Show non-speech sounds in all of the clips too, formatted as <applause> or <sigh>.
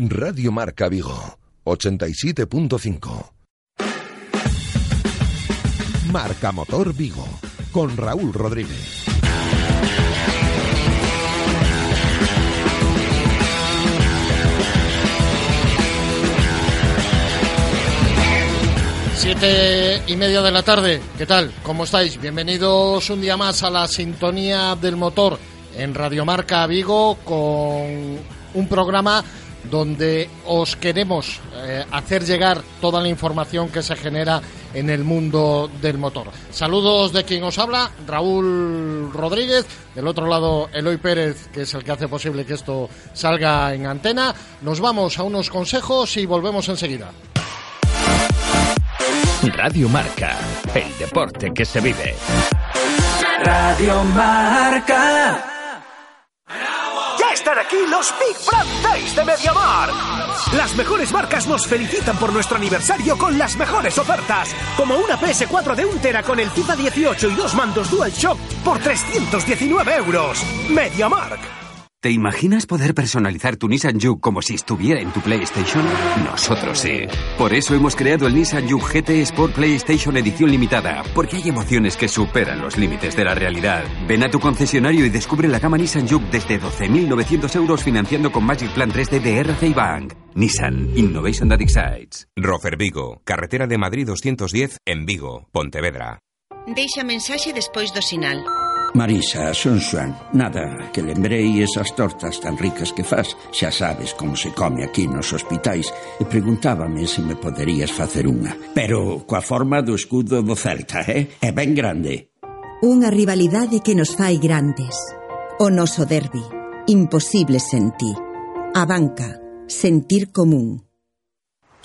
Radio Marca Vigo, 87.5. Marca Motor Vigo, con Raúl Rodríguez. Siete y media de la tarde, ¿qué tal? ¿Cómo estáis? Bienvenidos un día más a la sintonía del motor en Radiomarca Vigo con un programa donde os queremos eh, hacer llegar toda la información que se genera en el mundo del motor. Saludos de quien os habla, Raúl Rodríguez, del otro lado Eloy Pérez, que es el que hace posible que esto salga en antena. Nos vamos a unos consejos y volvemos enseguida. Radio Marca, el deporte que se vive. Radio Marca. Aquí los Big Brand Days de Mediamar. Las mejores marcas nos felicitan por nuestro aniversario con las mejores ofertas, como una PS4 de 1 tera con el FIFA 18 y dos mandos DualShock por 319 euros. MediaMark. ¿Te imaginas poder personalizar tu Nissan Juke como si estuviera en tu PlayStation? Nosotros sí. Por eso hemos creado el Nissan Juke GT Sport PlayStation Edición Limitada, porque hay emociones que superan los límites de la realidad. Ven a tu concesionario y descubre la gama Nissan Juke desde 12.900 euros financiando con Magic Plan 3D de RCI Bank. Nissan Innovation that excites. Rofer Vigo, carretera de Madrid 210 en Vigo, Pontevedra. Deixa mensaxe despois do sinal. Marisa, son Xuan. nada, que lembrei esas tortas tan ricas que faz. Xa sabes como se come aquí nos hospitais. E preguntábame se me poderías facer unha. Pero coa forma do escudo do Celta, eh? É ben grande. Unha rivalidade que nos fai grandes. O noso derbi, imposible sen ti. A banca, sentir común.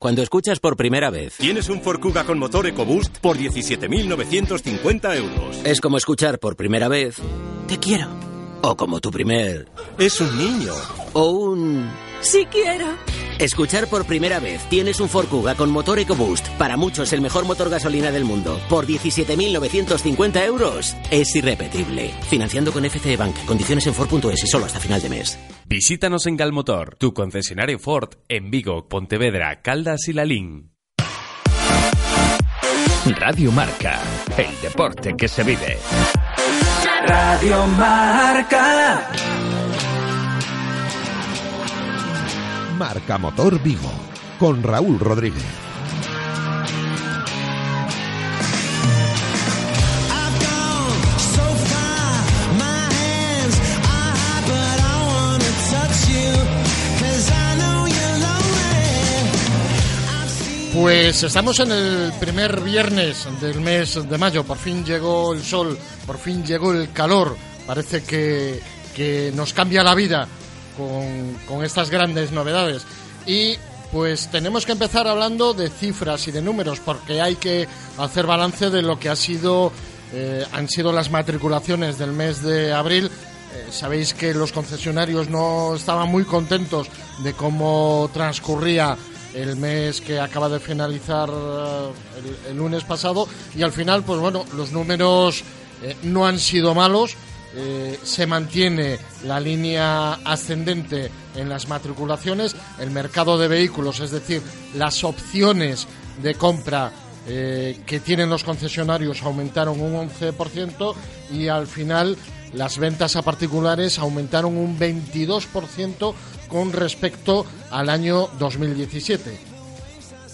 Cuando escuchas por primera vez. Tienes un Ford Kuga con motor EcoBoost por 17.950 euros. Es como escuchar por primera vez. Te quiero. O como tu primer. Es un niño. O un. Si quiero. Escuchar por primera vez. Tienes un Ford Kuga con motor EcoBoost. Para muchos el mejor motor gasolina del mundo. Por 17.950 euros. Es irrepetible. Financiando con FCE Bank. Condiciones en Ford.es solo hasta final de mes. Visítanos en Galmotor, tu concesionario Ford en Vigo, Pontevedra, Caldas y Lalín. Radio Marca, el deporte que se vive. Radio Marca. Marca Motor Vigo, con Raúl Rodríguez. Pues estamos en el primer viernes del mes de mayo. Por fin llegó el sol, por fin llegó el calor. Parece que, que nos cambia la vida con, con estas grandes novedades. Y pues tenemos que empezar hablando de cifras y de números, porque hay que hacer balance de lo que ha sido, eh, han sido las matriculaciones del mes de abril. Eh, sabéis que los concesionarios no estaban muy contentos de cómo transcurría el mes que acaba de finalizar eh, el, lunes pasado y al final, pues bueno, los números eh, no han sido malos. Eh, se mantiene la línea ascendente en las matriculaciones, el mercado de vehículos, es decir, las opciones de compra que tienen los concesionarios aumentaron un 11% y al final las ventas a particulares aumentaron un 22% con respecto al año 2017.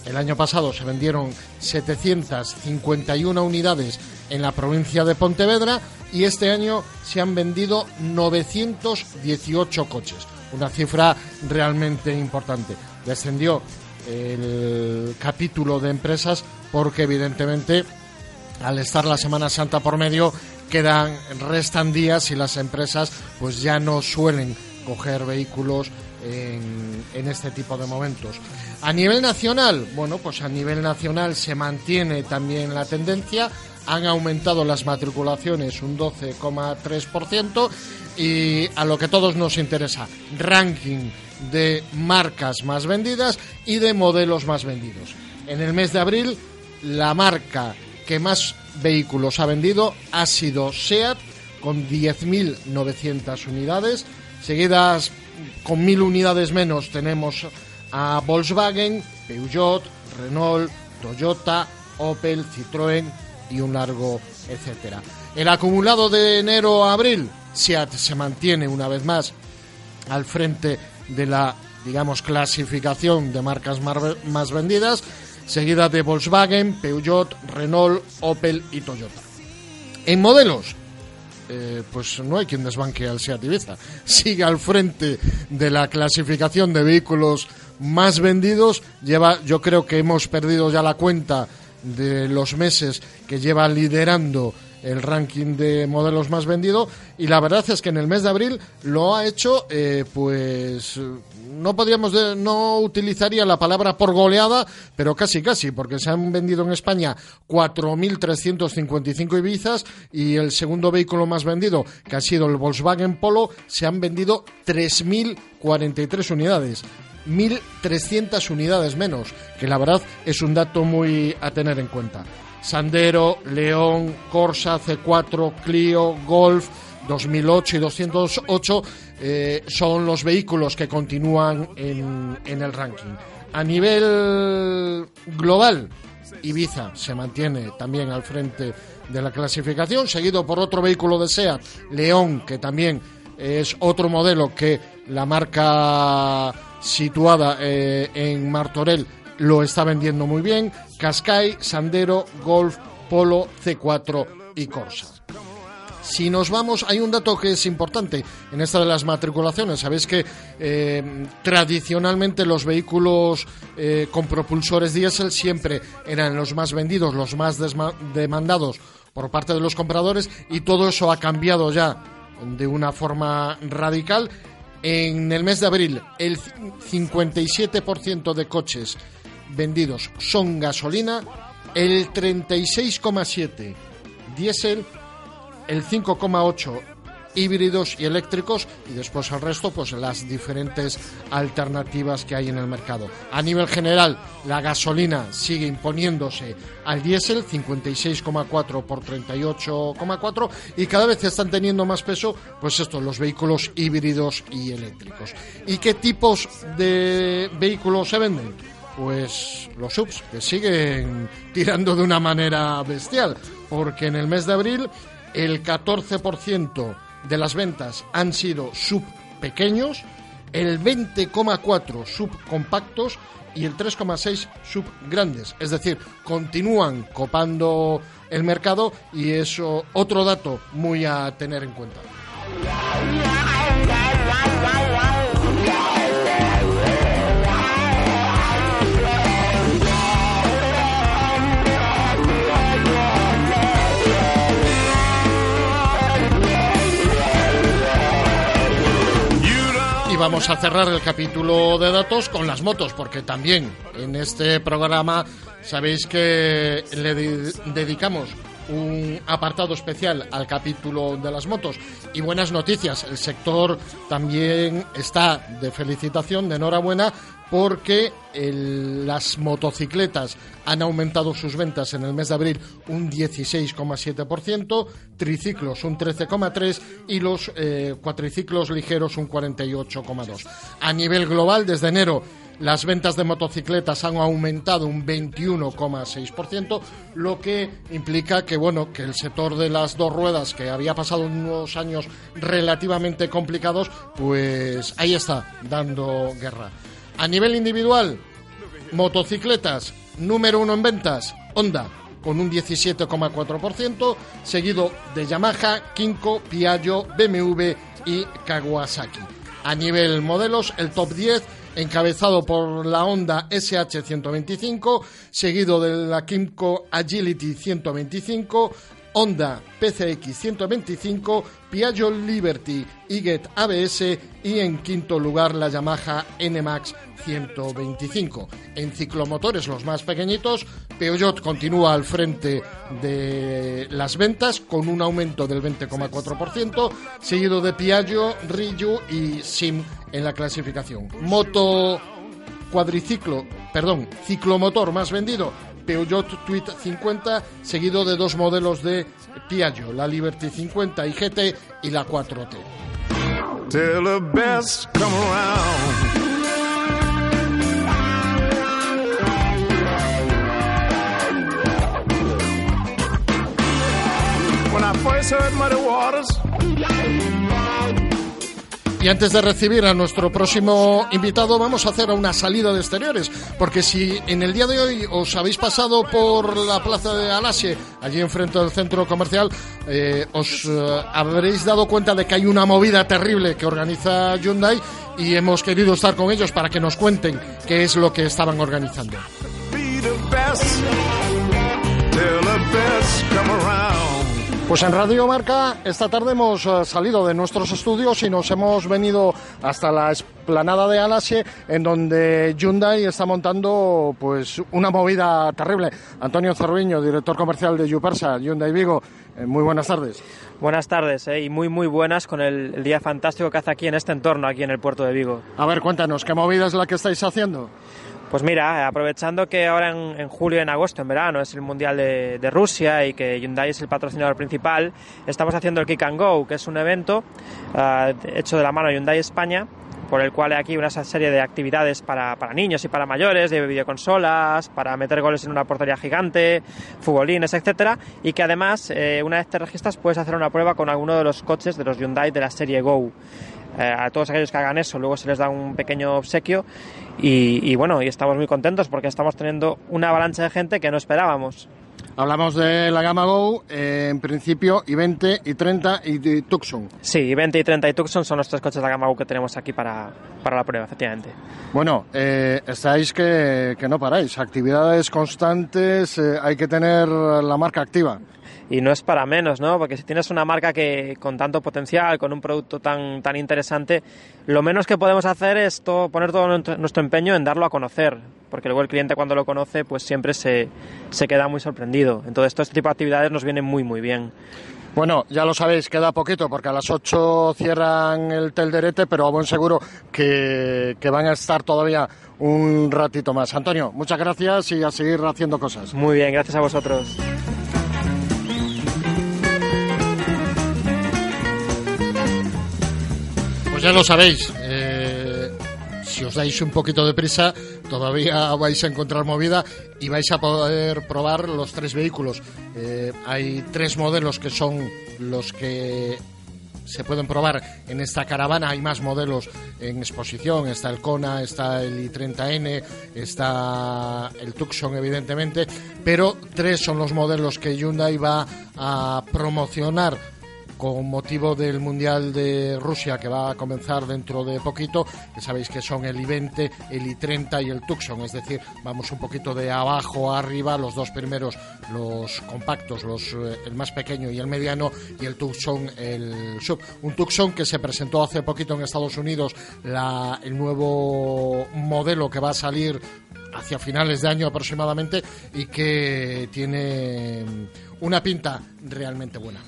El año pasado se vendieron 751 unidades en la provincia de Pontevedra y este año se han vendido 918 coches, una cifra realmente importante. Descendió el capítulo de empresas porque evidentemente al estar la Semana Santa por medio quedan restan días y las empresas pues ya no suelen coger vehículos en, en, este tipo de momentos. A nivel nacional, bueno, pues a nivel nacional se mantiene también la tendencia. Han aumentado las matriculaciones un 12,3% y a lo que todos nos interesa, ranking de marcas más vendidas y de modelos más vendidos. En el mes de abril, la marca que más vehículos ha vendido ha sido SEAT con 10.900 unidades, seguidas con 1.000 unidades menos tenemos a Volkswagen, Peugeot, Renault, Toyota, Opel, Citroën y un largo etcétera. El acumulado de enero a abril, SEAT se mantiene una vez más al frente de la, digamos, clasificación de marcas más vendidas, seguida de Volkswagen, Peugeot, Renault, Opel y Toyota. En modelos, eh, pues no hay quien desbanque al Seat Ibiza. Sigue al frente de la clasificación de vehículos más vendidos. Lleva, yo creo que hemos perdido ya la cuenta de los meses que lleva liderando el ranking de modelos más vendido y la verdad es que en el mes de abril lo ha hecho eh, pues no podríamos no utilizaría la palabra por goleada pero casi casi porque se han vendido en España 4.355 Ibizas y el segundo vehículo más vendido que ha sido el Volkswagen Polo se han vendido 3.043 unidades 1.300 unidades menos, que la verdad es un dato muy a tener en cuenta. Sandero, León, Corsa, C4, Clio, Golf 2008 y 208 eh, son los vehículos que continúan en, el ranking. A nivel global, Ibiza se mantiene también al frente de la clasificación, seguido por otro vehículo de SEAT, León, que también es otro modelo que la marca situada eh, en Martorell lo está vendiendo muy bien. Cascai, Sandero, Golf, Polo, C4 y Corsa. Si nos vamos, hay un dato que es importante en esta de las matriculaciones. Sabéis que eh, tradicionalmente los vehículos eh, con propulsores diésel siempre eran los más vendidos, los más demandados por parte de los compradores y todo eso ha cambiado ya de una forma radical. En el mes de abril, el 57% de coches vendidos son gasolina, el 36,7 diésel, el 5,8 híbridos y eléctricos y después el resto pues las diferentes alternativas que hay en el mercado. A nivel general, la gasolina sigue imponiéndose al diésel 56,4 por 38,4 y cada vez están teniendo más peso pues esto los vehículos híbridos y eléctricos. ¿Y qué tipos de vehículos se venden? Pues los subs, que siguen tirando de una manera bestial, porque en el mes de abril el 14% de las ventas han sido sub pequeños, el 20,4 subcompactos y el 3,6 sub grandes. Es decir, continúan copando el mercado y eso otro dato muy a tener en cuenta. Vamos a cerrar el capítulo de datos con las motos, porque también en este programa sabéis que le dedicamos un apartado especial al capítulo de las motos. Y buenas noticias, el sector también está de felicitación, de enhorabuena, porque las motocicletas han aumentado sus ventas en el mes de abril un 16,7%, triciclos un 13,3% y los eh, cuatriciclos ligeros un 48,2%. A nivel global, desde enero, las ventas de motocicletas han aumentado un 21,6%, lo que implica que bueno, que el sector de las dos ruedas que había pasado unos años relativamente complicados, pues ahí está dando guerra. A nivel individual, motocicletas, número uno en ventas, Honda, con un 17,4%, seguido de Yamaha, Kinko, Piaggio, BMW y Kawasaki. A nivel modelos, el top 10 encabezado por la Honda SH125, seguido de la Kimco Agility 125, Honda PCX 125, Piaggio Liberty Iget ABS y en quinto lugar la Yamaha NMAX 125. En ciclomotores los más pequeñitos, Peugeot continúa al frente de las ventas con un aumento del 20,4%, seguido de Piaggio, Ryu y Sim en la clasificación. Moto cuadriciclo, perdón, ciclomotor más vendido, Peugeot Tweet 50, seguido de dos modelos de Piaggio, la Liberty 50 y GT y la 4T. Till the best come around. Waters. Y antes de recibir a nuestro próximo invitado, vamos a hacer una salida de exteriores, porque si en el día de hoy os habéis pasado por la plaza de Alasie, allí enfrente del centro comercial, eh, os eh, habréis dado cuenta de que hay una movida terrible que organiza Hyundai y hemos querido estar con ellos para que nos cuenten qué es lo que estaban organizando. Pues en Radio Marca esta tarde hemos eh, salido de nuestros estudios y nos hemos venido hasta la esplanada de Alasie en donde Hyundai está montando pues una movida terrible. Antonio Cerviño, director comercial de Yupersa, Hyundai Vigo, eh, muy buenas tardes. Buenas tardes eh, y muy muy buenas con el, el día fantástico que hace aquí en este entorno, aquí en el puerto de Vigo. A ver, cuéntanos, ¿qué movida es la que estáis haciendo? Pues mira, aprovechando que ahora en, julio en agosto, en verano, es el Mundial de, Rusia y que Hyundai es el patrocinador principal, estamos haciendo el Kick and Go, que es un evento ah, hecho de la mano Hyundai España, por el cual hay aquí una serie de actividades para, para niños y para mayores, de videoconsolas, para meter goles en una portería gigante, futbolines, etcétera, y que además, eh, una vez te registras, puedes hacer una prueba con alguno de los coches de los Hyundai de la serie Go. Eh, a todos aquellos que hagan eso, luego se les da un pequeño obsequio y, y bueno, y estamos muy contentos porque estamos teniendo una avalancha de gente que no esperábamos. Hablamos de la gama Go, eh, en principio i20, i30 y de Tucson. Sí, i20, i30 y Tucson son los tres coches de la gama Go que tenemos aquí para, para la prueba, efectivamente. Bueno, eh, estáis que, que no paráis, actividades constantes, eh, hay que tener la marca activa. Y no es para menos, ¿no? Porque si tienes una marca que con tanto potencial, con un producto tan, tan interesante, lo menos que podemos hacer es todo, poner todo nuestro empeño en darlo a conocer, porque luego el cliente cuando lo conoce, pues siempre se, se queda muy sorprendido. Entonces, todo este tipo de actividades nos vienen muy, muy bien. Bueno, ya lo sabéis, queda poquito porque a las 8 cierran el telderete, pero a buen seguro que, que van a estar todavía un ratito más. Antonio, muchas gracias y a seguir haciendo cosas. Muy bien, gracias a vosotros. Pues ya lo sabéis, eh, si os dais un poquito de prisa, todavía <laughs> vais a encontrar movida y vais a poder probar los tres vehículos. Eh, hay tres modelos que son los que se pueden probar en esta caravana. Hay más modelos en exposición. Está el Kona, está el i30N, está el Tucson, evidentemente. Pero tres son los modelos que Hyundai va a promocionar con motivo del Mundial de Rusia que va a comenzar dentro de poquito, que sabéis que son el I-20, el I-30 y el Tucson, es decir, vamos un poquito de abajo a arriba, los dos primeros, los compactos, los, eh, el más pequeño y el mediano, y el Tucson, el sub. Un Tucson que se presentó hace poquito en Estados Unidos, la, el nuevo modelo que va a salir hacia finales de año aproximadamente y que tiene una pinta realmente buena.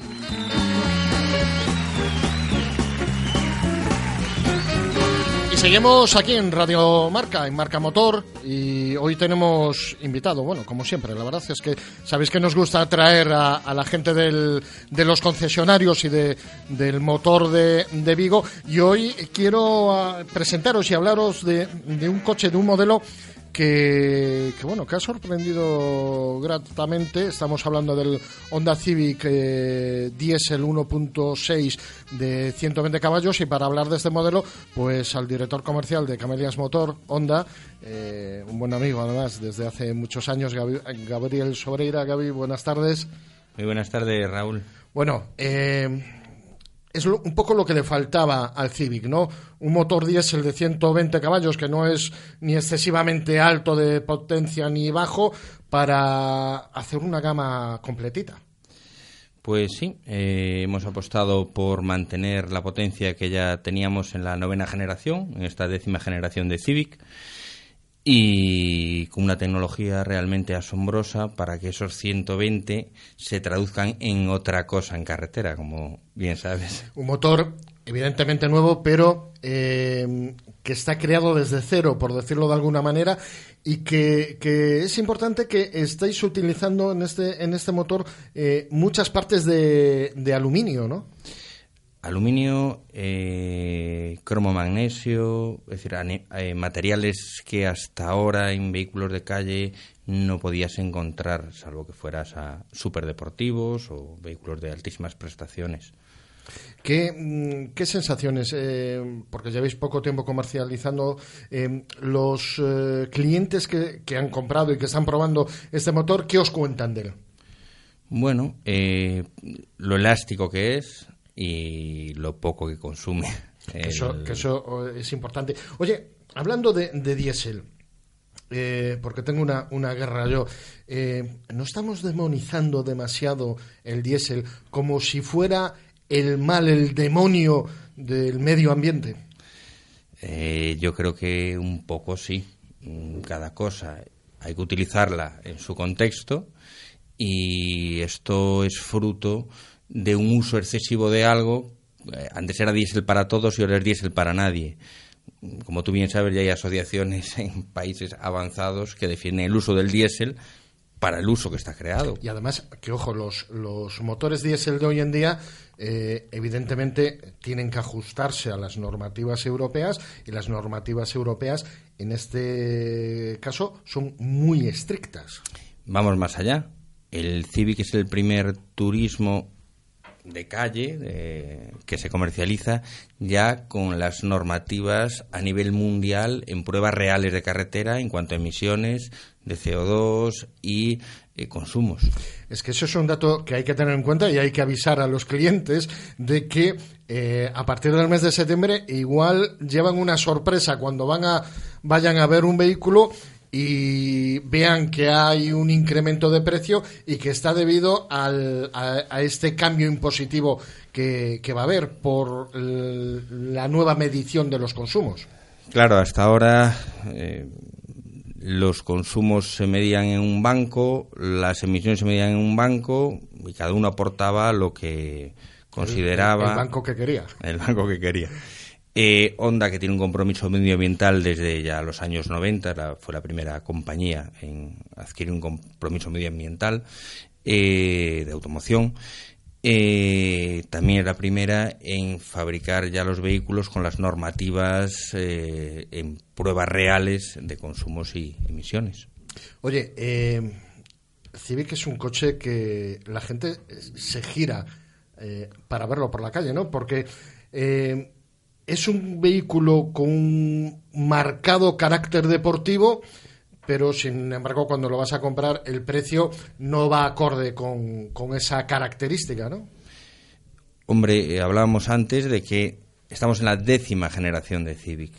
Y seguimos aquí en Radio Marca, en Marca Motor, y hoy tenemos invitado, bueno, como siempre, la verdad es que sabéis que nos gusta traer a, a la gente del, de los concesionarios y de, del motor de, de Vigo, y hoy quiero ah, presentaros y hablaros de, de un coche, de un modelo que, que, bueno que ha sorprendido gratamente. Estamos hablando del Honda Civic eh, Diesel 1.6 de 120 caballos y para hablar de este modelo pues al director comercial de Camelias Motor Honda eh, un buen amigo además desde hace muchos años Gabi- Gabriel Sobreira. Gaby buenas tardes. Muy buenas tardes, Raúl. bueno, eh, es un poco lo que le faltaba al Civic, ¿no? Un motor diésel de 120 caballos que no es ni excesivamente alto de potencia ni bajo para hacer una gama completita. Pues sí, eh, hemos apostado por mantener la potencia que ya teníamos en la novena generación, en esta décima generación de Civic, y con una tecnología realmente asombrosa para que esos 120 se traduzcan en otra cosa en carretera, como bien sabes. Un motor evidentemente nuevo, pero eh, que está creado desde cero, por decirlo de alguna manera, y que, es importante que estéis utilizando en este, en este motor eh, muchas partes de, de, aluminio, ¿no? Aluminio, eh, cromo magnesio, es decir, eh, materiales que hasta ahora en vehículos de calle no podías encontrar, salvo que fueras a superdeportivos o vehículos de altísimas prestaciones. ¿Qué, mm, qué sensaciones, eh, porque lleváis poco tiempo comercializando, eh, los eh, clientes que, han comprado y que están probando este motor, ¿qué os cuentan de él? Bueno, lo elástico que es y lo poco que consume. Eso, que eso es importante. Oye, hablando de, de diésel, porque tengo una, una guerra yo. ¿No estamos demonizando demasiado el diésel como si fuera el mal, el demonio del medio ambiente? Eh, yo creo que un poco sí. Cada cosa hay que utilizarla en su contexto y esto es fruto de un uso excesivo de algo. Eh, antes era diésel para todos y ahora es diésel para nadie. Como tú bien sabes, ya hay asociaciones <laughs> en países avanzados que defienden el uso del diésel para el uso que está creado. Y además, que ojo, los, los motores diésel de hoy en día eh, evidentemente tienen que ajustarse a las normativas europeas y las normativas europeas en este caso son muy estrictas. Vamos más allá. El Civic es el primer turismo de calle que se comercializa ya con las normativas a nivel mundial en pruebas reales de carretera en cuanto a emisiones de CO2 y eh, consumos. Es que eso es un dato que hay que tener en cuenta y hay que avisar a los clientes de que eh, a partir del mes de septiembre igual llevan una sorpresa cuando van a vayan a ver un vehículo y vean que hay un incremento de precio y que está debido al, a, este cambio impositivo que, va a haber por la nueva medición de los consumos. Claro, hasta ahora eh, los consumos se medían en un banco, las emisiones se medían en un banco y cada uno aportaba lo que consideraba. <laughs> el banco que quería. El banco que quería. Eh, Honda, que tiene un compromiso medioambiental desde ya los años 90, fue la primera compañía en adquirir un compromiso medioambiental eh, de automoción. Eh, también es la primera en fabricar ya los vehículos con las normativas en pruebas reales de consumos y emisiones. Oye, Civic es un coche que la gente se gira para verlo por la calle, ¿no? Porque es un vehículo con un marcado carácter deportivo, pero sin embargo cuando lo vas a comprar el precio no va acorde con, esa característica, ¿no? Hombre, eh, hablábamos antes de que estamos en la décima generación de Civic.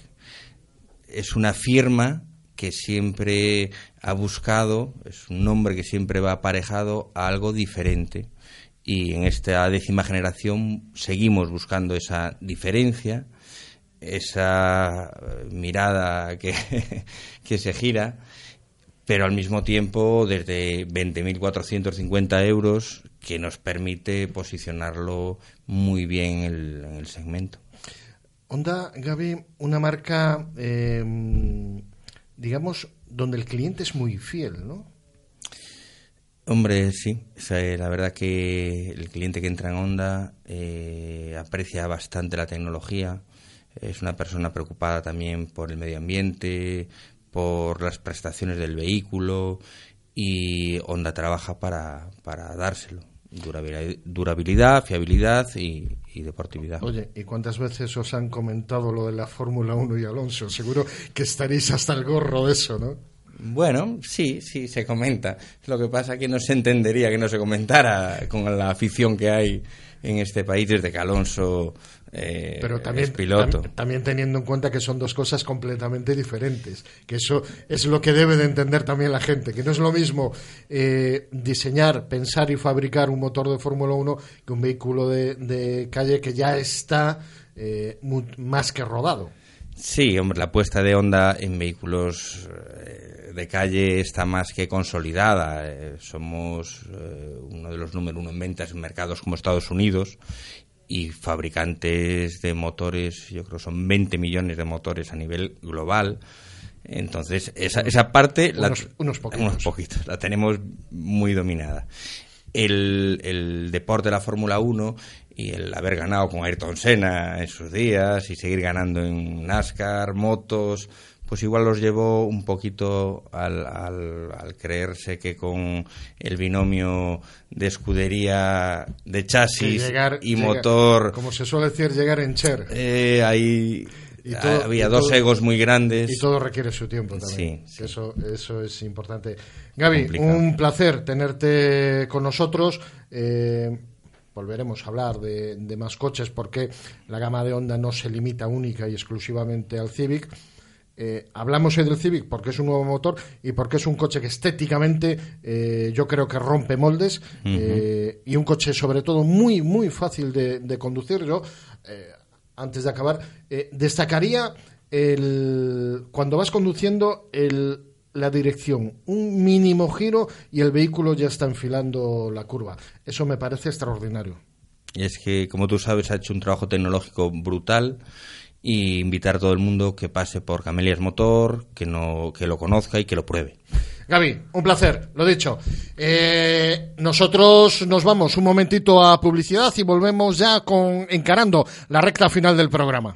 Es una firma que siempre ha buscado, es un nombre que siempre va aparejado a algo diferente. Y en esta décima generación seguimos buscando esa diferencia, esa mirada que, <laughs> que se gira, pero al mismo tiempo desde 20.450 euros que nos permite posicionarlo muy bien en el, segmento. Honda, Gaby, una marca, em, digamos, donde el cliente es muy fiel, ¿no? Hombre, sí. la verdad que el cliente que entra en Honda eh, aprecia bastante la tecnología es una persona preocupada también por el medio ambiente, por las prestaciones del vehículo y Honda trabaja para, para dárselo. Durabilidad, fiabilidad y, deportividad. Oye, ¿y cuántas veces os han comentado lo de la Fórmula 1 y Alonso? Seguro que estaréis hasta el gorro de eso, ¿no? Bueno, sí, sí, se comenta. Lo que pasa es que no se entendería que no se comentara con la afición que hay en este país desde que Alonso eh, Pero también, es piloto. tam- también teniendo en cuenta que son dos cosas completamente diferentes, que eso es lo que debe de entender también la gente, que no es lo mismo eh, diseñar, pensar y fabricar un motor de Fórmula 1 que un vehículo de, de calle que ya está eh, más que rodado. Sí, hombre, la puesta de onda en vehículos eh, de calle está más que consolidada. Eh, somos eh, uno de los número uno en ventas en mercados como Estados Unidos y fabricantes de motores, yo creo que son 20 millones de motores a nivel global. Entonces, esa, esa parte la- unos poquitos. unos poquitos, la tenemos muy dominada. El, el deporte de la Fórmula 1 y el haber ganado con Ayrton Senna en sus días y seguir ganando en NASCAR, motos, pues igual los llevó un poquito al, al, al creerse que con el binomio de escudería de chasis llegar- y llegar- motor, Como se suele decir, llegar en Cher. eh, ahí Y todo- había y dos todo- egos muy grandes. Y todo requiere su tiempo también. Sí, Eso, eso es importante. Gaby, Complicado. un placer tenerte con nosotros. Eh, volveremos a hablar de, de más coches porque la gama de Honda no se limita única y exclusivamente al Civic. Eh, hablamos hoy del Civic porque es un nuevo motor y porque es un coche que estéticamente eh, yo creo que rompe moldes eh, y un coche sobre todo muy muy fácil de, de conducir. Yo antes de acabar destacaría el cuando vas conduciendo el la dirección, un mínimo giro y el vehículo ya está enfilando la curva. Eso me parece extraordinario. Y es que, como tú sabes, ha hecho un trabajo tecnológico brutal y invitar a todo el mundo que pase por Camelias Motor, que, no, que lo conozca y que lo pruebe. Gaby, un placer, lo dicho. Eh, nosotros nos vamos un momentito a publicidad y volvemos ya con encarando la recta final del programa.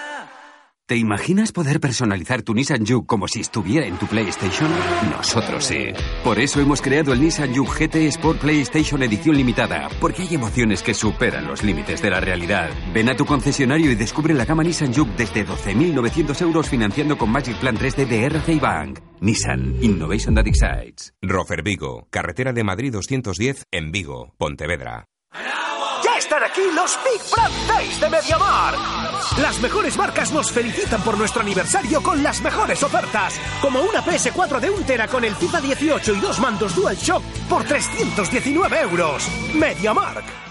¿Te imaginas poder personalizar tu Nissan Juke como si estuviera en tu PlayStation? Nosotros sí. Por eso hemos creado el Nissan Juke GT Sport PlayStation Edición Limitada, porque hay emociones que superan los límites de la realidad. Ven a tu concesionario y descubre la gama Nissan Juke desde 12.900 euros financiando con Magic Plan 3D de RCI Bank. Nissan Innovation That Excites. Rofer Vigo, carretera de Madrid 210 en Vigo, Pontevedra. Están aquí los Big Brand Days de MediaMar. Las mejores marcas nos felicitan por nuestro aniversario con las mejores ofertas, como una PS4 de 1 tera con el FIFA 18 y dos mandos DualShock por 319 euros. MediaMark.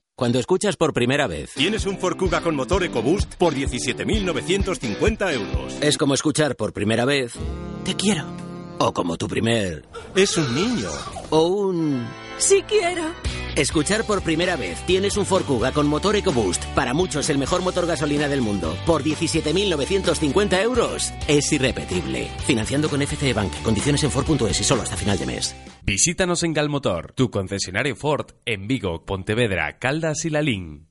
Cuando escuchas por primera vez, Tienes un Ford Kuga con motor EcoBoost por 17.950 euros. es como escuchar por primera vez, te quiero. O como tu primer... Es un niño. O un... Si quiero. Escuchar por primera vez, tienes un Ford Kuga con motor EcoBoost, para muchos el mejor motor gasolina del mundo, por 17.950 euros, es irrepetible. Financiando con FCE Bank, condiciones en Ford.es y solo hasta final de mes. Visítanos en Galmotor, tu concesionario Ford en Vigo, Pontevedra, Caldas y Lalín.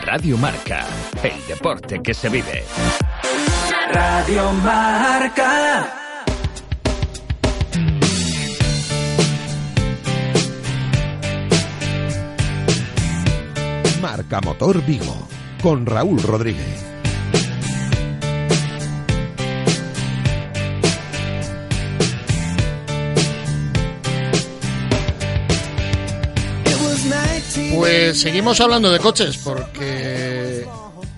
Radio Marca, el deporte que se vive. Radio Marca. Marca Motor Vigo con Raúl Rodríguez. Pues seguimos hablando de coches porque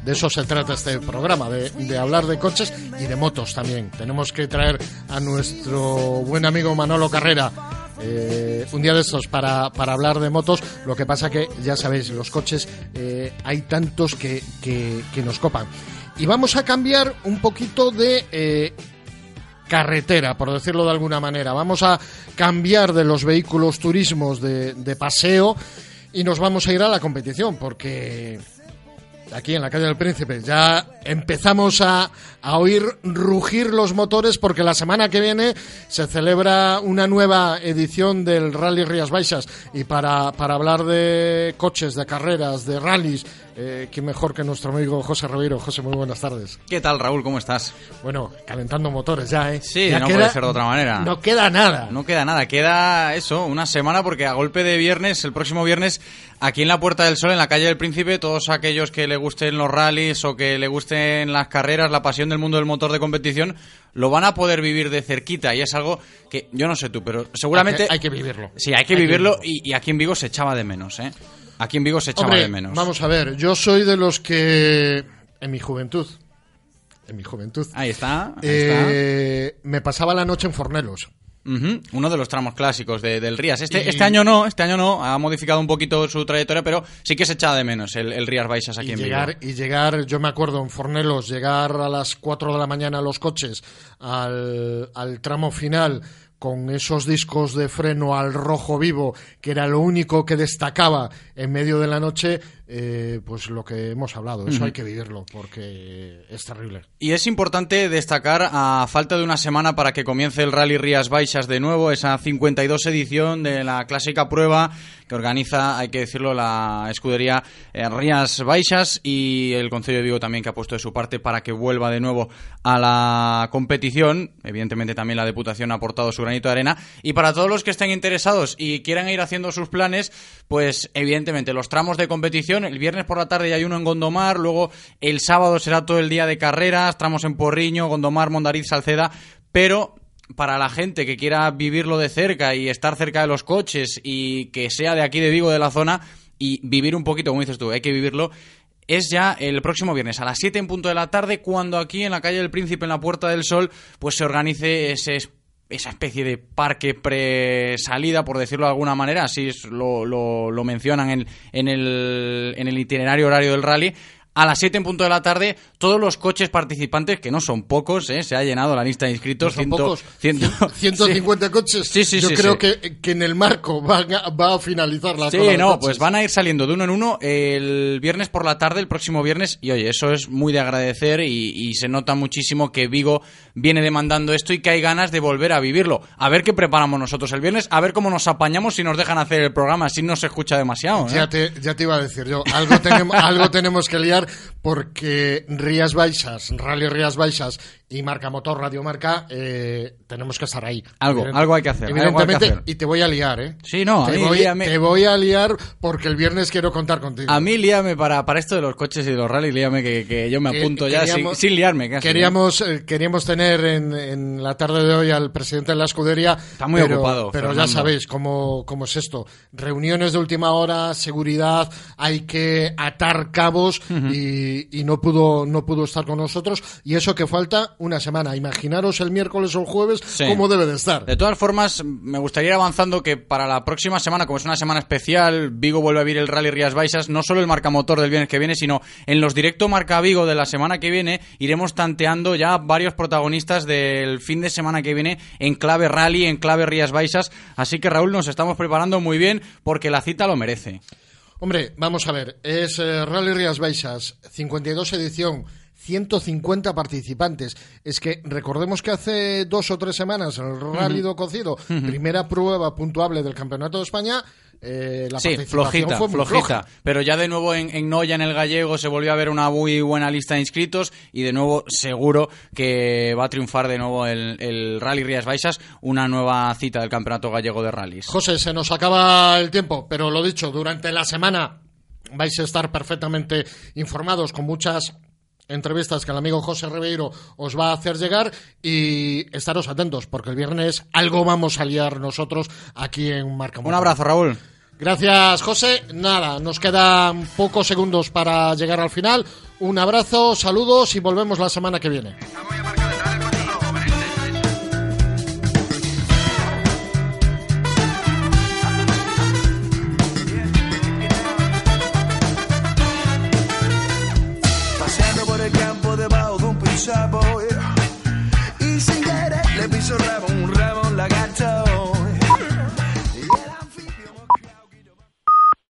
de eso se trata este programa, de, hablar de coches y de motos también. Tenemos que traer a nuestro buen amigo Manolo Carrera. eh, un día de estos para, para hablar de motos, lo que pasa que ya sabéis, los coches eh, hay tantos que, que, nos copan. Y vamos a cambiar un poquito de eh, carretera, por decirlo de alguna manera. Vamos a cambiar de los vehículos turismos de paseo y nos vamos a ir a la competición, porque aquí en la calle del Príncipe ya empezamos a, a oír rugir los motores porque la semana que viene se celebra una nueva edición del Rally Rías Baixas. Y para, para hablar de coches, de carreras, de rallies, eh, ¿quién mejor que nuestro amigo José Ribeiro? José, muy buenas tardes. ¿Qué tal, Raúl? ¿Cómo estás? Bueno, calentando motores ya, ¿eh? Sí, Ya no queda- puede ser de otra manera. No queda nada. No queda nada, queda eso, una semana porque a golpe de viernes, el próximo viernes, aquí en la Puerta del Sol, en la calle del Príncipe, todos aquellos que le gusten los rallies o que le gusten las carreras, la pasión del mundo del motor de competición, lo van a poder vivir de cerquita y es algo que yo no sé tú, pero seguramente Hay que, hay que vivirlo. sí, hay que Hay que vivirlo y, y aquí en Vigo se echaba de menos, ¿eh? Aquí en Vigo se echaba Hombre, de menos. vamos a ver, yo soy de los que en mi juventud, en mi juventud, Ahí está, ahí eh, me pasaba la noche en Fornelos. Uno de los tramos clásicos de- del Rías. Este, Y- este año no, este año no, ha modificado un poquito su trayectoria, pero sí que se echaba de menos el, el Rías Baixas aquí y en llegar, Vigo. y llegar, yo me acuerdo en Fornelos, llegar a las 4 de la mañana los coches al, al tramo final con esos discos de freno al rojo vivo, que era lo único que destacaba en medio de la noche, eh, pues lo que hemos hablado, eso hay que vivirlo, porque es terrible. Y es importante destacar, a falta de una semana para que comience el Rally Rías Baixas de nuevo, esa 52 edición de la clásica prueba que organiza, hay que decirlo, la escudería eh, Rías Baixas y el Concello de Vigo también que ha puesto de su parte para que vuelva de nuevo a la competición. Evidentemente también la Diputación ha aportado su granito de arena. Y para todos los que estén interesados y quieran ir haciendo sus planes, pues evidentemente los tramos de competición, el viernes por la tarde ya hay uno en Gondomar, luego el sábado será todo el día de carreras, tramos en Porriño, Gondomar, Mondariz, Salceda, pero para la gente que quiera vivirlo de cerca y estar cerca de los coches y que sea de aquí de Vigo, de la zona, y vivir un poquito, como dices tú, hay que vivirlo, es ya el próximo viernes a las 7 en punto de la tarde, cuando aquí en la calle del Príncipe, en la Puerta del Sol, pues se organice ese esa especie de parque pre-salida, por decirlo de alguna manera, así es- lo, lo- lo mencionan en, en el, en el itinerario horario del rally. A las 7 en punto de la tarde, todos los coches participantes, que no son pocos, ¿eh? se ha llenado la lista de inscritos. No son ciento- pocos. ciento- <laughs> 150 coches. Sí, sí, Yo creo. Que, que en el marco van a- va a finalizar la Sí, cola de no, coches. pues van a ir saliendo de uno en uno el viernes por la tarde, el próximo viernes, y oye, eso es muy de agradecer y, y se nota muchísimo que Vigo viene demandando esto y que hay ganas de volver a vivirlo. A ver qué preparamos nosotros el viernes, a ver cómo nos apañamos si nos dejan hacer el programa, si no se escucha demasiado. ¿eh? Ya te, ya te iba a decir yo, algo tenemos, <laughs> algo tenemos que liar porque Rías Baixas, Rally Rías Baixas y Marca Motor, Radio Marca, eh, tenemos que estar ahí. Algo, algo hay que hacer, que Evidentemente, hacer. y te voy a liar, ¿eh? Sí, no, a te mí voy, líame. te voy a liar porque el viernes quiero contar contigo. A mí líame para, para esto de los coches y de los rallies, líame que, que yo me Que- apunto ya sin, queríamos- sin liarme casi. ¿eh? Queríamos, eh, queríamos tener en, en la tarde de hoy al presidente de la escudería. Está muy ocupado, Pero Fernando. ya sabéis cómo, cómo es esto. Reuniones de última hora, seguridad, hay que atar cabos y, y no pudo, no pudo estar con nosotros. Y eso que falta una semana. Imaginaros el miércoles o el jueves Sí. cómo debe de estar. De todas formas, me gustaría ir avanzando que para la próxima semana, como es una semana especial, Vigo vuelve a vivir el Rally Rías Baixas, no solo el marcamotor del viernes que viene, sino en los directo Marca Vigo de la semana que viene, iremos tanteando ya varios protagonistas del fin de semana que viene en clave Rally, en clave Rías Baixas. Así que Raúl, nos estamos preparando muy bien porque la cita lo merece. Hombre, vamos a ver, es eh, Rally Rías Baixas, 52 edición, 150 participantes. Es que recordemos que hace dos o tres semanas el Rally do Cocido, primera prueba puntuable del Campeonato de España, eh, la sí, flojita, fue flojita. floja. Pero ya de nuevo en, en Noya, en el gallego, se volvió a ver una muy buena lista de inscritos y de nuevo seguro que va a triunfar de nuevo el, el Rally Rías Baixas, una nueva cita del Campeonato Gallego de Rallys. José, se nos acaba el tiempo, pero lo dicho, durante la semana vais a estar perfectamente informados con muchas entrevistas que el amigo José Ribeiro os va a hacer llegar y estaros atentos porque el viernes algo vamos a liar nosotros aquí en Marca Un abrazo, Raúl. Gracias, José. Nada, nos quedan pocos segundos para llegar al final. Un abrazo, saludos y volvemos la semana que viene.